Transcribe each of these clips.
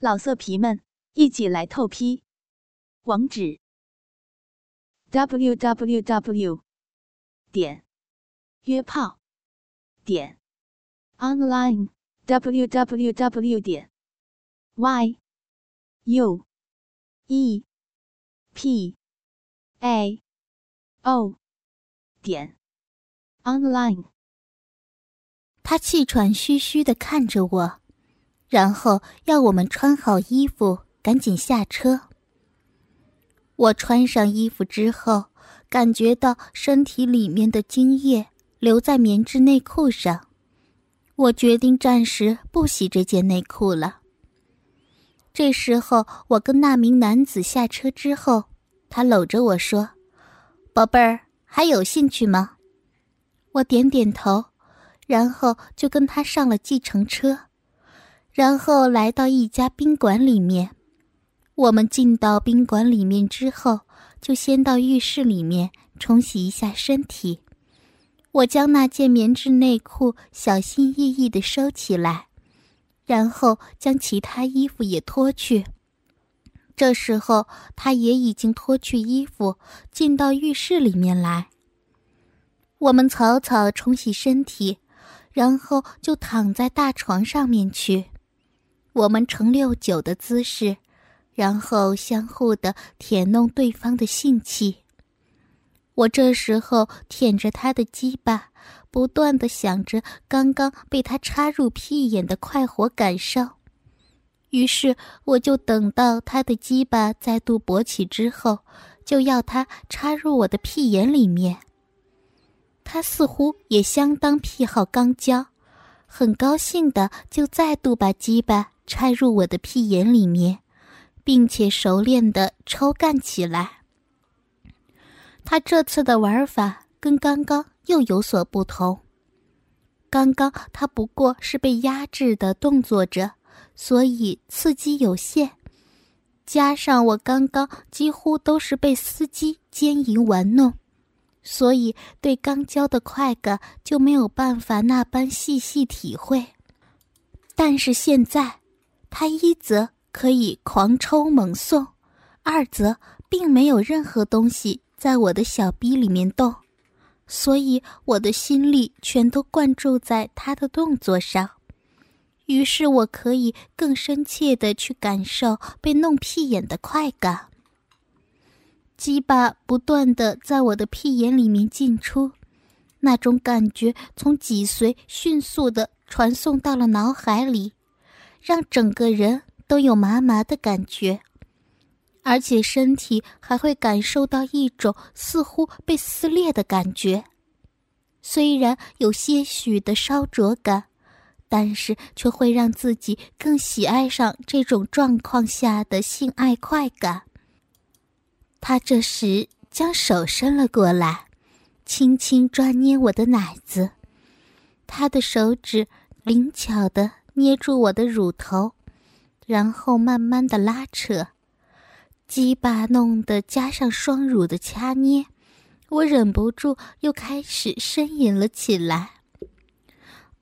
老色皮们，一起来透批！网址：w w w 点约炮点 online w w w 点 y u e p a o 点 online。他气喘吁吁的看着我。然后要我们穿好衣服，赶紧下车。我穿上衣服之后，感觉到身体里面的精液留在棉质内裤上，我决定暂时不洗这件内裤了。这时候，我跟那名男子下车之后，他搂着我说：“宝贝儿，还有兴趣吗？”我点点头，然后就跟他上了计程车。然后来到一家宾馆里面，我们进到宾馆里面之后，就先到浴室里面冲洗一下身体。我将那件棉质内裤小心翼翼地收起来，然后将其他衣服也脱去。这时候，他也已经脱去衣服，进到浴室里面来。我们草草冲洗身体，然后就躺在大床上面去。我们呈六九的姿势，然后相互的舔弄对方的性器。我这时候舔着他的鸡巴，不断的想着刚刚被他插入屁眼的快活感受。于是我就等到他的鸡巴再度勃起之后，就要他插入我的屁眼里面。他似乎也相当癖好肛交，很高兴的就再度把鸡巴。插入我的屁眼里面，并且熟练的抽干起来。他这次的玩法跟刚刚又有所不同。刚刚他不过是被压制的动作着，所以刺激有限。加上我刚刚几乎都是被司机奸淫玩弄，所以对刚交的快感就没有办法那般细细体会。但是现在。他一则可以狂抽猛送，二则并没有任何东西在我的小逼里面动，所以我的心力全都灌注在他的动作上，于是我可以更深切的去感受被弄屁眼的快感。鸡巴不断的在我的屁眼里面进出，那种感觉从脊髓迅速的传送到了脑海里。让整个人都有麻麻的感觉，而且身体还会感受到一种似乎被撕裂的感觉。虽然有些许的烧灼感，但是却会让自己更喜爱上这种状况下的性爱快感。他这时将手伸了过来，轻轻抓捏我的奶子，他的手指灵巧的。捏住我的乳头，然后慢慢的拉扯，鸡巴弄得加上双乳的掐捏，我忍不住又开始呻吟了起来。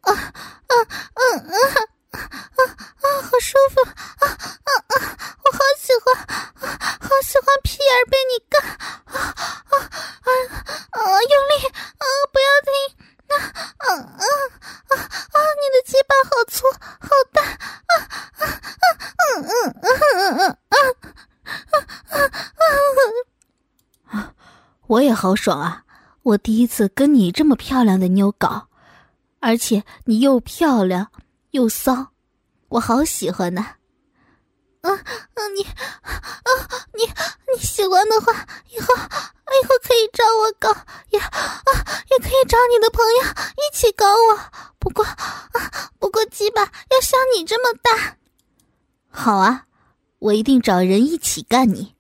啊啊啊啊啊啊！好舒服！啊啊啊！我好喜欢，好喜欢屁眼被你干！啊啊啊啊！用力！啊，不要停！啊啊啊啊啊！你的鸡巴好粗好大！啊啊啊！嗯嗯嗯嗯嗯嗯啊啊！我也好爽啊！我第一次跟你这么漂亮的妞搞，而且你又漂亮又骚，我好喜欢呢。嗯嗯，你啊你你喜欢的话，以后以后可以找我搞，也啊也可以找你的朋友一起搞我。不过啊不过鸡巴要像你这么大。好啊，我一定找人一起干你。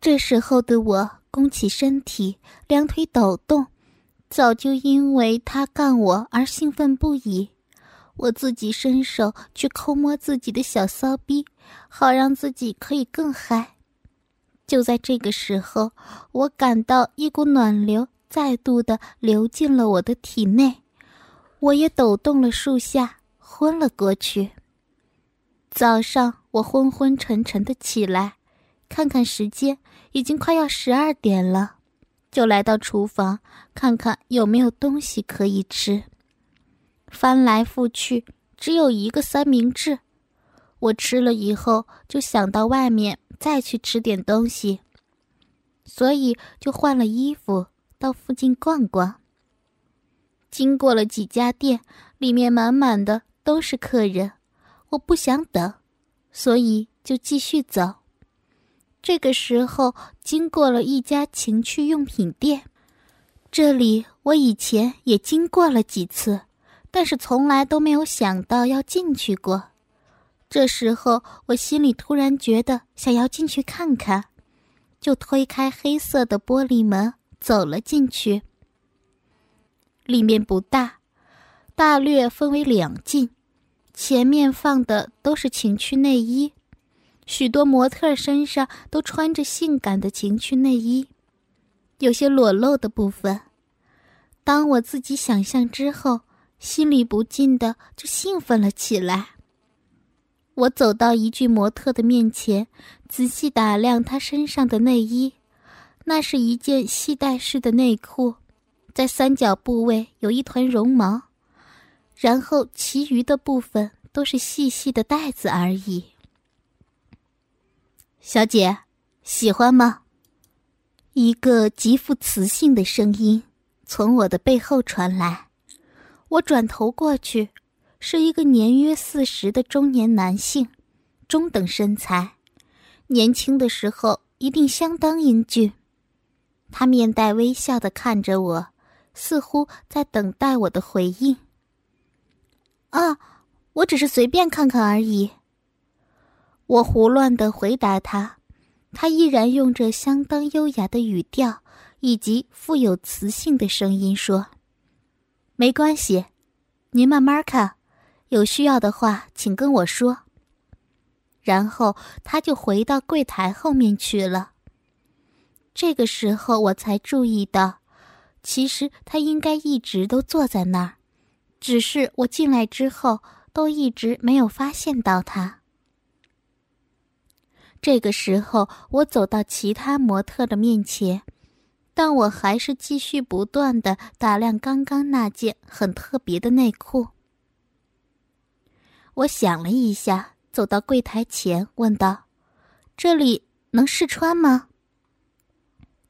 这时候的我弓起身体，两腿抖动，早就因为他干我而兴奋不已。我自己伸手去抠摸自己的小骚逼，好让自己可以更嗨。就在这个时候，我感到一股暖流再度的流进了我的体内，我也抖动了树下，昏了过去。早上我昏昏沉沉的起来，看看时间，已经快要十二点了，就来到厨房看看有没有东西可以吃。翻来覆去，只有一个三明治。我吃了以后，就想到外面再去吃点东西，所以就换了衣服到附近逛逛。经过了几家店，里面满满的都是客人，我不想等，所以就继续走。这个时候，经过了一家情趣用品店，这里我以前也经过了几次，但是从来都没有想到要进去过。这时候，我心里突然觉得想要进去看看，就推开黑色的玻璃门走了进去。里面不大，大略分为两进，前面放的都是情趣内衣，许多模特身上都穿着性感的情趣内衣，有些裸露的部分。当我自己想象之后，心里不禁的就兴奋了起来。我走到一具模特的面前，仔细打量她身上的内衣。那是一件系带式的内裤，在三角部位有一团绒毛，然后其余的部分都是细细的带子而已。小姐，喜欢吗？一个极富磁性的声音从我的背后传来。我转头过去。是一个年约四十的中年男性，中等身材，年轻的时候一定相当英俊。他面带微笑的看着我，似乎在等待我的回应。啊，我只是随便看看而已。我胡乱的回答他，他依然用着相当优雅的语调以及富有磁性的声音说：“没关系，您慢慢看。”有需要的话，请跟我说。然后他就回到柜台后面去了。这个时候我才注意到，其实他应该一直都坐在那儿，只是我进来之后都一直没有发现到他。这个时候我走到其他模特的面前，但我还是继续不断的打量刚刚那件很特别的内裤。我想了一下，走到柜台前，问道：“这里能试穿吗？”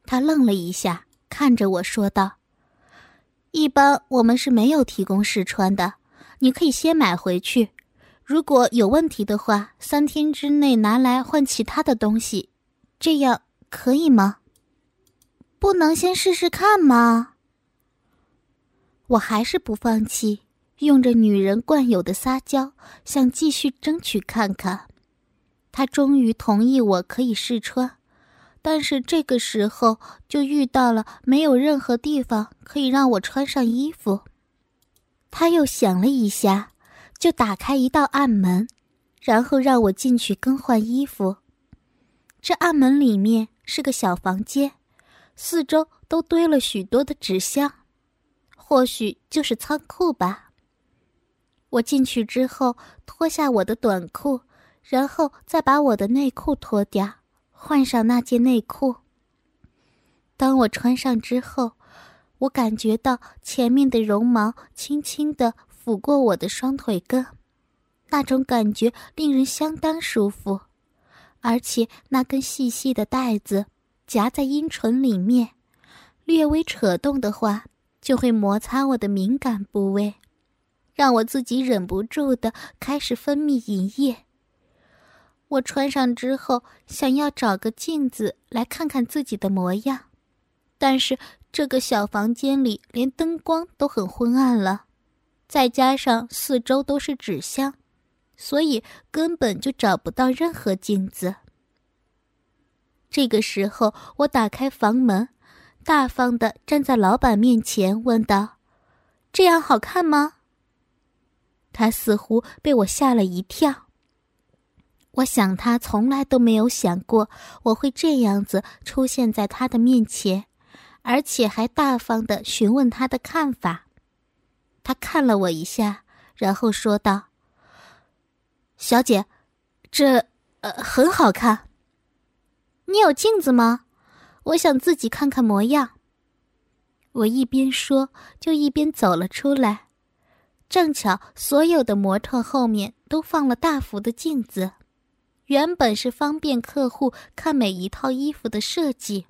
他愣了一下，看着我说道：“一般我们是没有提供试穿的，你可以先买回去，如果有问题的话，三天之内拿来换其他的东西，这样可以吗？不能先试试看吗？”我还是不放弃。用着女人惯有的撒娇，想继续争取看看。他终于同意我可以试穿，但是这个时候就遇到了没有任何地方可以让我穿上衣服。他又想了一下，就打开一道暗门，然后让我进去更换衣服。这暗门里面是个小房间，四周都堆了许多的纸箱，或许就是仓库吧。我进去之后，脱下我的短裤，然后再把我的内裤脱掉，换上那件内裤。当我穿上之后，我感觉到前面的绒毛轻轻地抚过我的双腿根，那种感觉令人相当舒服，而且那根细细的带子夹在阴唇里面，略微扯动的话，就会摩擦我的敏感部位。让我自己忍不住的开始分泌淫液。我穿上之后，想要找个镜子来看看自己的模样，但是这个小房间里连灯光都很昏暗了，再加上四周都是纸箱，所以根本就找不到任何镜子。这个时候，我打开房门，大方的站在老板面前，问道：“这样好看吗？”他似乎被我吓了一跳。我想他从来都没有想过我会这样子出现在他的面前，而且还大方的询问他的看法。他看了我一下，然后说道：“小姐，这，呃，很好看。你有镜子吗？我想自己看看模样。我一边说，就一边走了出来。正巧所有的模特后面都放了大幅的镜子，原本是方便客户看每一套衣服的设计。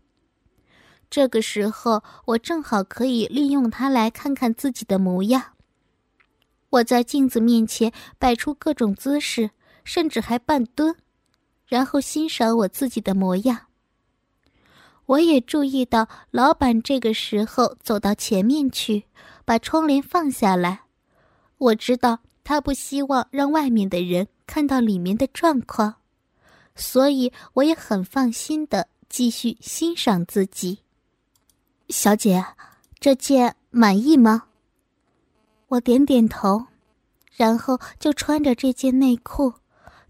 这个时候，我正好可以利用它来看看自己的模样。我在镜子面前摆出各种姿势，甚至还半蹲，然后欣赏我自己的模样。我也注意到，老板这个时候走到前面去，把窗帘放下来。我知道他不希望让外面的人看到里面的状况，所以我也很放心的继续欣赏自己。小姐，这件满意吗？我点点头，然后就穿着这件内裤，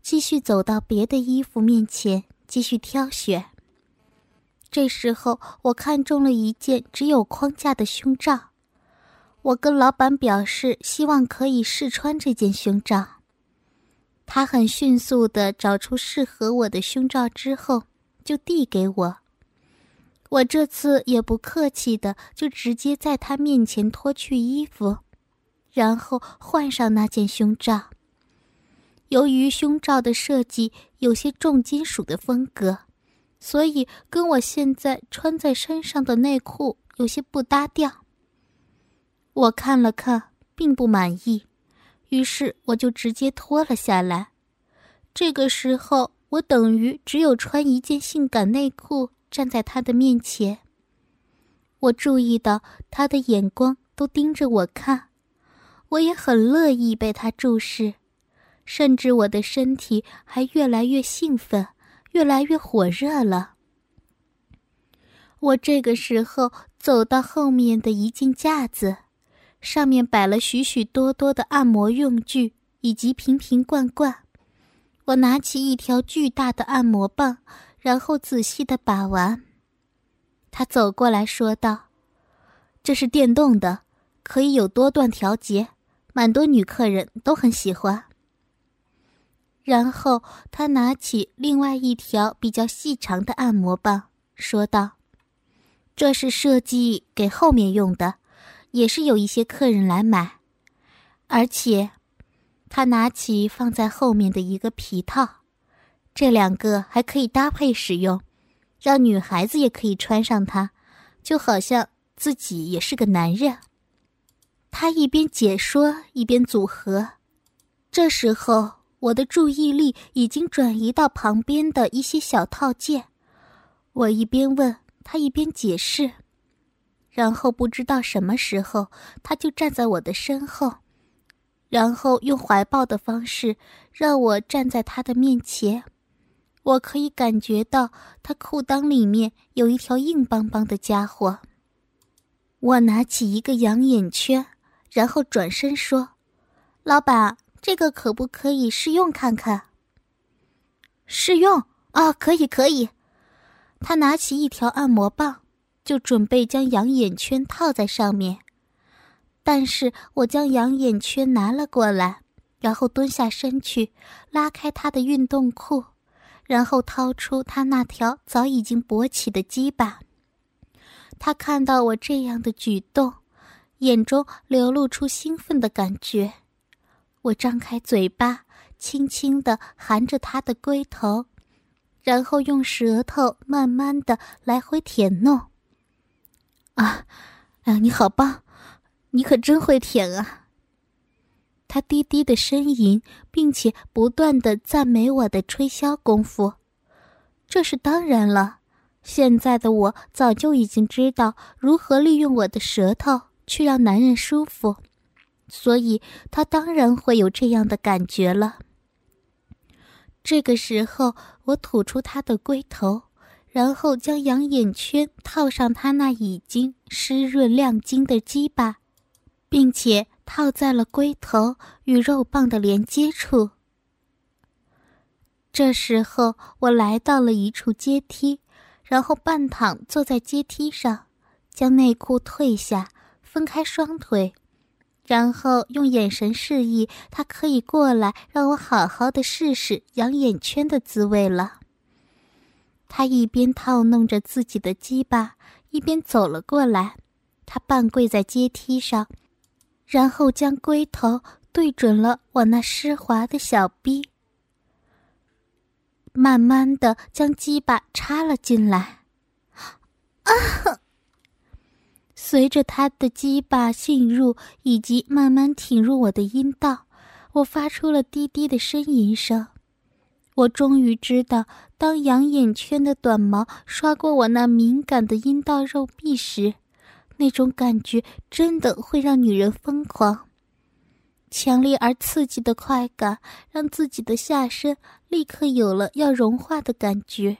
继续走到别的衣服面前，继续挑选。这时候，我看中了一件只有框架的胸罩。我跟老板表示希望可以试穿这件胸罩。他很迅速的找出适合我的胸罩之后，就递给我。我这次也不客气的，就直接在他面前脱去衣服，然后换上那件胸罩。由于胸罩的设计有些重金属的风格。所以跟我现在穿在身上的内裤有些不搭调。我看了看，并不满意，于是我就直接脱了下来。这个时候，我等于只有穿一件性感内裤站在他的面前。我注意到他的眼光都盯着我看，我也很乐意被他注视，甚至我的身体还越来越兴奋。越来越火热了。我这个时候走到后面的一件架子，上面摆了许许多多的按摩用具以及瓶瓶罐罐。我拿起一条巨大的按摩棒，然后仔细的把玩。他走过来说道：“这是电动的，可以有多段调节，蛮多女客人都很喜欢。”然后他拿起另外一条比较细长的按摩棒，说道：“这是设计给后面用的，也是有一些客人来买。而且，他拿起放在后面的一个皮套，这两个还可以搭配使用，让女孩子也可以穿上它，就好像自己也是个男人。”他一边解说一边组合，这时候。我的注意力已经转移到旁边的一些小套件，我一边问他一边解释，然后不知道什么时候他就站在我的身后，然后用怀抱的方式让我站在他的面前。我可以感觉到他裤裆里面有一条硬邦邦的家伙。我拿起一个养眼圈，然后转身说：“老板。”这个可不可以试用看看？试用啊，可以可以。他拿起一条按摩棒，就准备将养眼圈套在上面。但是我将养眼圈拿了过来，然后蹲下身去，拉开他的运动裤，然后掏出他那条早已经勃起的鸡巴。他看到我这样的举动，眼中流露出兴奋的感觉。我张开嘴巴，轻轻的含着他的龟头，然后用舌头慢慢的来回舔弄。啊，啊，你好棒，你可真会舔啊！他低低的呻吟，并且不断的赞美我的吹箫功夫。这是当然了，现在的我早就已经知道如何利用我的舌头去让男人舒服。所以，他当然会有这样的感觉了。这个时候，我吐出他的龟头，然后将养眼圈套上他那已经湿润亮晶的鸡巴，并且套在了龟头与肉棒的连接处。这时候，我来到了一处阶梯，然后半躺坐在阶梯上，将内裤褪下，分开双腿。然后用眼神示意他可以过来，让我好好的试试养眼圈的滋味了。他一边套弄着自己的鸡巴，一边走了过来。他半跪在阶梯上，然后将龟头对准了我那湿滑的小臂，慢慢的将鸡巴插了进来。啊！随着他的鸡巴进入以及慢慢挺入我的阴道，我发出了低低的呻吟声。我终于知道，当养眼圈的短毛刷过我那敏感的阴道肉壁时，那种感觉真的会让女人疯狂。强烈而刺激的快感让自己的下身立刻有了要融化的感觉。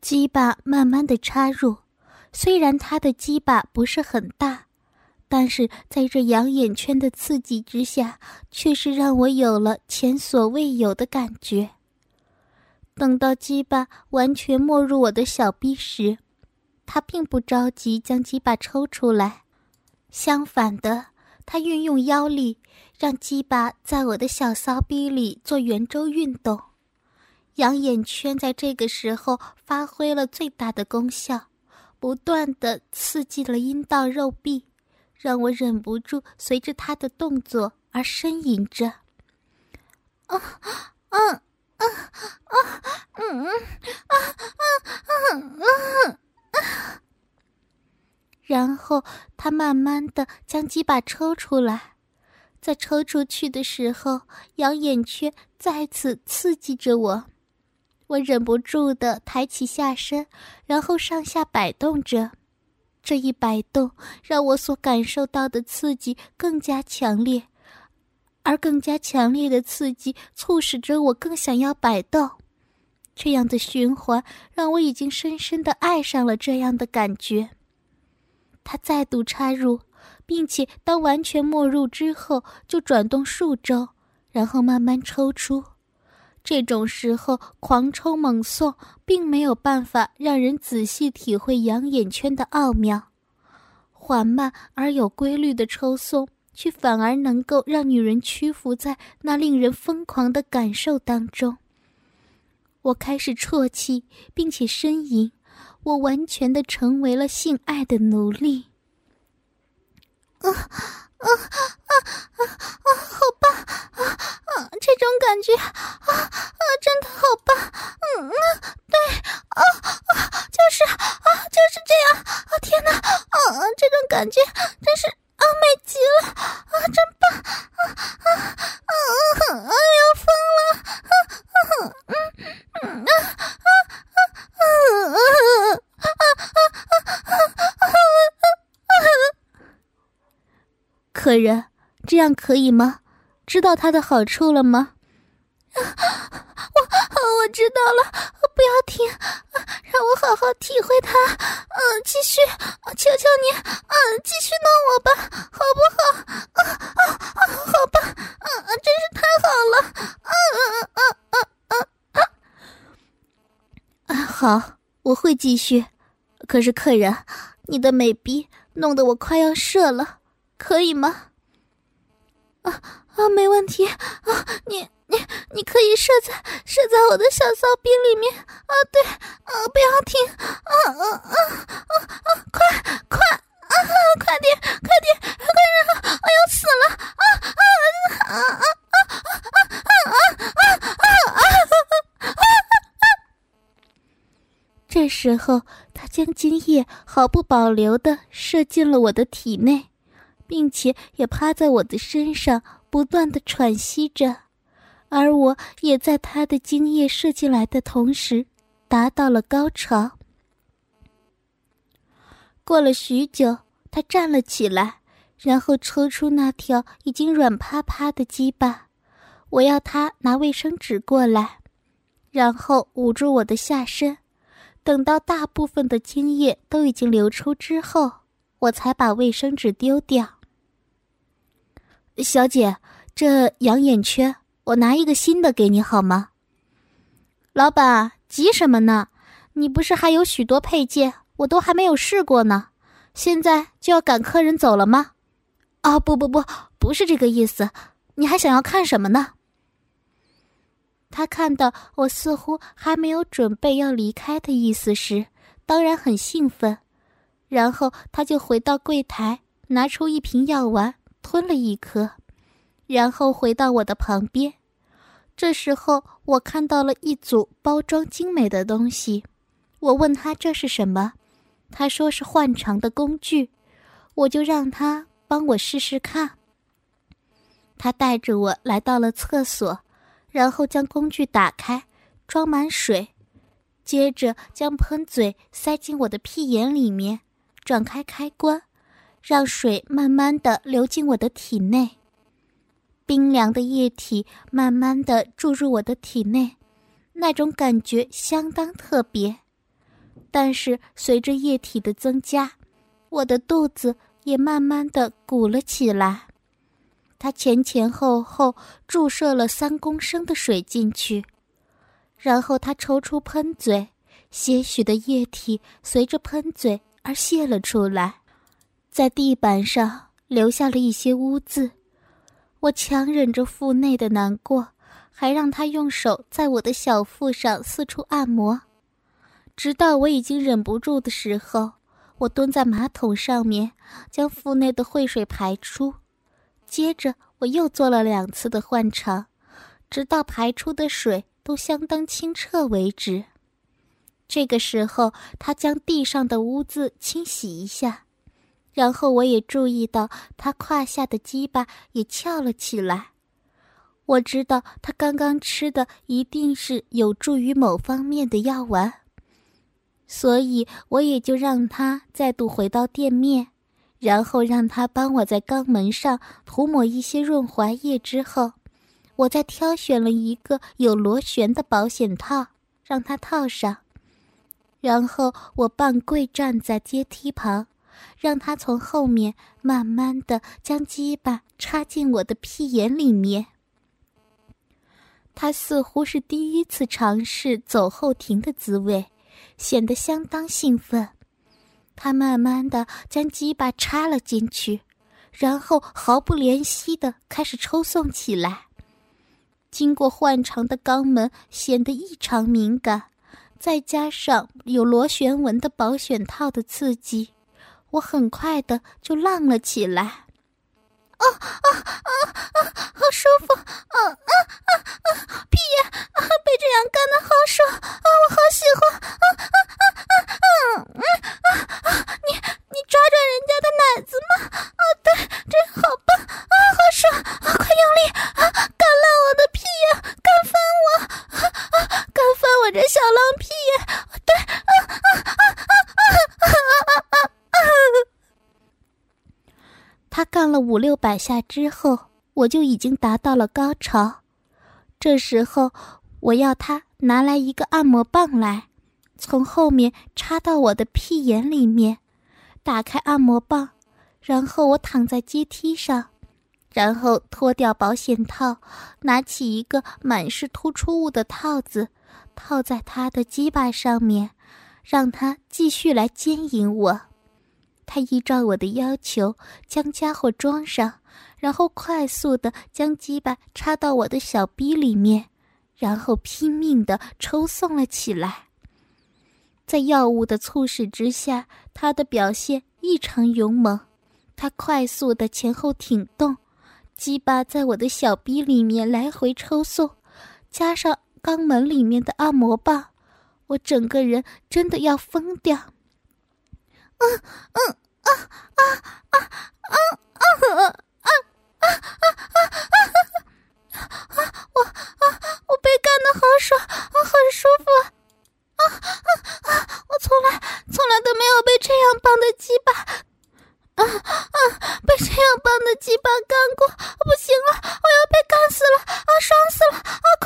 鸡巴慢慢的插入。虽然他的鸡巴不是很大，但是在这养眼圈的刺激之下，却是让我有了前所未有的感觉。等到鸡巴完全没入我的小臂时，他并不着急将鸡巴抽出来，相反的，他运用腰力，让鸡巴在我的小骚逼里做圆周运动。养眼圈在这个时候发挥了最大的功效。不断的刺激了阴道肉壁，让我忍不住随着他的动作而呻吟着。啊啊啊啊嗯啊啊啊啊啊！然后他慢慢的将鸡巴抽出来，在抽出去的时候，养眼圈再次刺激着我。我忍不住的抬起下身，然后上下摆动着。这一摆动，让我所感受到的刺激更加强烈，而更加强烈的刺激促使着我更想要摆动。这样的循环让我已经深深的爱上了这样的感觉。他再度插入，并且当完全没入之后，就转动数周，然后慢慢抽出。这种时候狂抽猛送，并没有办法让人仔细体会养眼圈的奥妙。缓慢而有规律的抽送，却反而能够让女人屈服在那令人疯狂的感受当中。我开始啜泣，并且呻吟，我完全的成为了性爱的奴隶。客人，这样可以吗？知道它的好处了吗？啊我我知道了，不要停，让我好好体会它。嗯，继续，求求你，嗯，继续弄我吧，好不好？啊啊啊！好吧，嗯，真是太好了。嗯嗯嗯嗯嗯嗯啊！好，我会继续。可是客人，你的美逼弄得我快要射了。可以吗？啊啊，没问题啊！你你你可以射在射在我的小骚逼里面啊！对啊，不要停啊啊啊啊啊！快快啊！快点快点快点！我要死了啊啊啊啊啊啊啊啊啊啊！这时候，他将精液毫不保留的射进了我的体内。并且也趴在我的身上，不断的喘息着，而我也在他的精液射进来的同时，达到了高潮。过了许久，他站了起来，然后抽出那条已经软趴趴的鸡巴。我要他拿卫生纸过来，然后捂住我的下身，等到大部分的精液都已经流出之后，我才把卫生纸丢掉。小姐，这养眼圈我拿一个新的给你好吗？老板急什么呢？你不是还有许多配件，我都还没有试过呢，现在就要赶客人走了吗？啊，不不不，不是这个意思。你还想要看什么呢？他看到我似乎还没有准备要离开的意思时，当然很兴奋。然后他就回到柜台，拿出一瓶药丸，吞了一颗，然后回到我的旁边。这时候我看到了一组包装精美的东西，我问他这是什么，他说是换肠的工具，我就让他帮我试试看。他带着我来到了厕所。然后将工具打开，装满水，接着将喷嘴塞进我的屁眼里面，转开开关，让水慢慢的流进我的体内。冰凉的液体慢慢的注入我的体内，那种感觉相当特别。但是随着液体的增加，我的肚子也慢慢的鼓了起来。他前前后后注射了三公升的水进去，然后他抽出喷嘴，些许的液体随着喷嘴而泄了出来，在地板上留下了一些污渍。我强忍着腹内的难过，还让他用手在我的小腹上四处按摩，直到我已经忍不住的时候，我蹲在马桶上面，将腹内的秽水排出。接着，我又做了两次的换肠，直到排出的水都相当清澈为止。这个时候，他将地上的污渍清洗一下，然后我也注意到他胯下的鸡巴也翘了起来。我知道他刚刚吃的一定是有助于某方面的药丸，所以我也就让他再度回到店面。然后让他帮我在肛门上涂抹一些润滑液，之后，我再挑选了一个有螺旋的保险套，让他套上。然后我半跪站在阶梯旁，让他从后面慢慢的将鸡巴插进我的屁眼里面。他似乎是第一次尝试走后庭的滋味，显得相当兴奋。他慢慢的将鸡巴插了进去，然后毫不怜惜的开始抽送起来。经过换肠的肛门显得异常敏感，再加上有螺旋纹的保险套的刺激，我很快的就浪了起来，啊啊啊啊，好舒服！啊啊啊啊，屁眼啊，被这样干的好爽啊，我好喜欢！啊啊啊啊啊啊啊啊！你你抓抓人家的奶子吗？啊，对，这好棒啊，好爽！快用力啊，干烂我的屁眼，干翻我啊啊，干翻我这小浪屁眼！对，啊啊啊啊啊啊啊啊！他干了五六百下之后，我就已经达到了高潮。这时候，我要他拿来一个按摩棒来，从后面插到我的屁眼里面。打开按摩棒，然后我躺在阶梯上，然后脱掉保险套，拿起一个满是突出物的套子，套在他的鸡巴上面，让他继续来奸淫我。他依照我的要求将家伙装上，然后快速的将鸡巴插到我的小逼里面，然后拼命的抽送了起来。在药物的促使之下，他的表现异常勇猛。他快速的前后挺动，鸡巴在我的小逼里面来回抽送，加上肛门里面的按摩棒，我整个人真的要疯掉。嗯嗯嗯嗯嗯嗯嗯啊啊啊啊啊啊啊我啊我被干的好爽啊好舒服啊啊啊我从来从来都没有被这样棒的鸡巴啊啊！被这样棒的鸡巴干过，不行了，我要被干死了，啊，爽死了，啊，快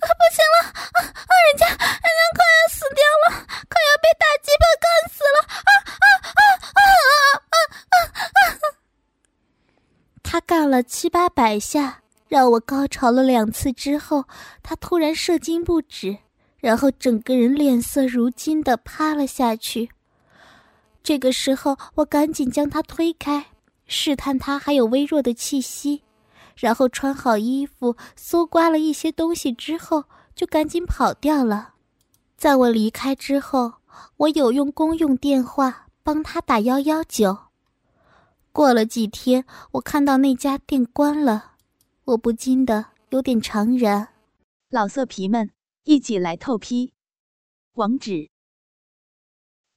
快不行了，啊啊！人家人家快要死掉了，快要被大鸡巴干死了，啊啊啊啊啊啊啊！他干了七八百下，让我高潮了两次之后，他突然射精不止。然后整个人脸色如金的趴了下去。这个时候，我赶紧将他推开，试探他还有微弱的气息，然后穿好衣服，搜刮了一些东西之后，就赶紧跑掉了。在我离开之后，我有用公用电话帮他打幺幺九。过了几天，我看到那家店关了，我不禁的有点怅然。老色皮们，一起来透批，网址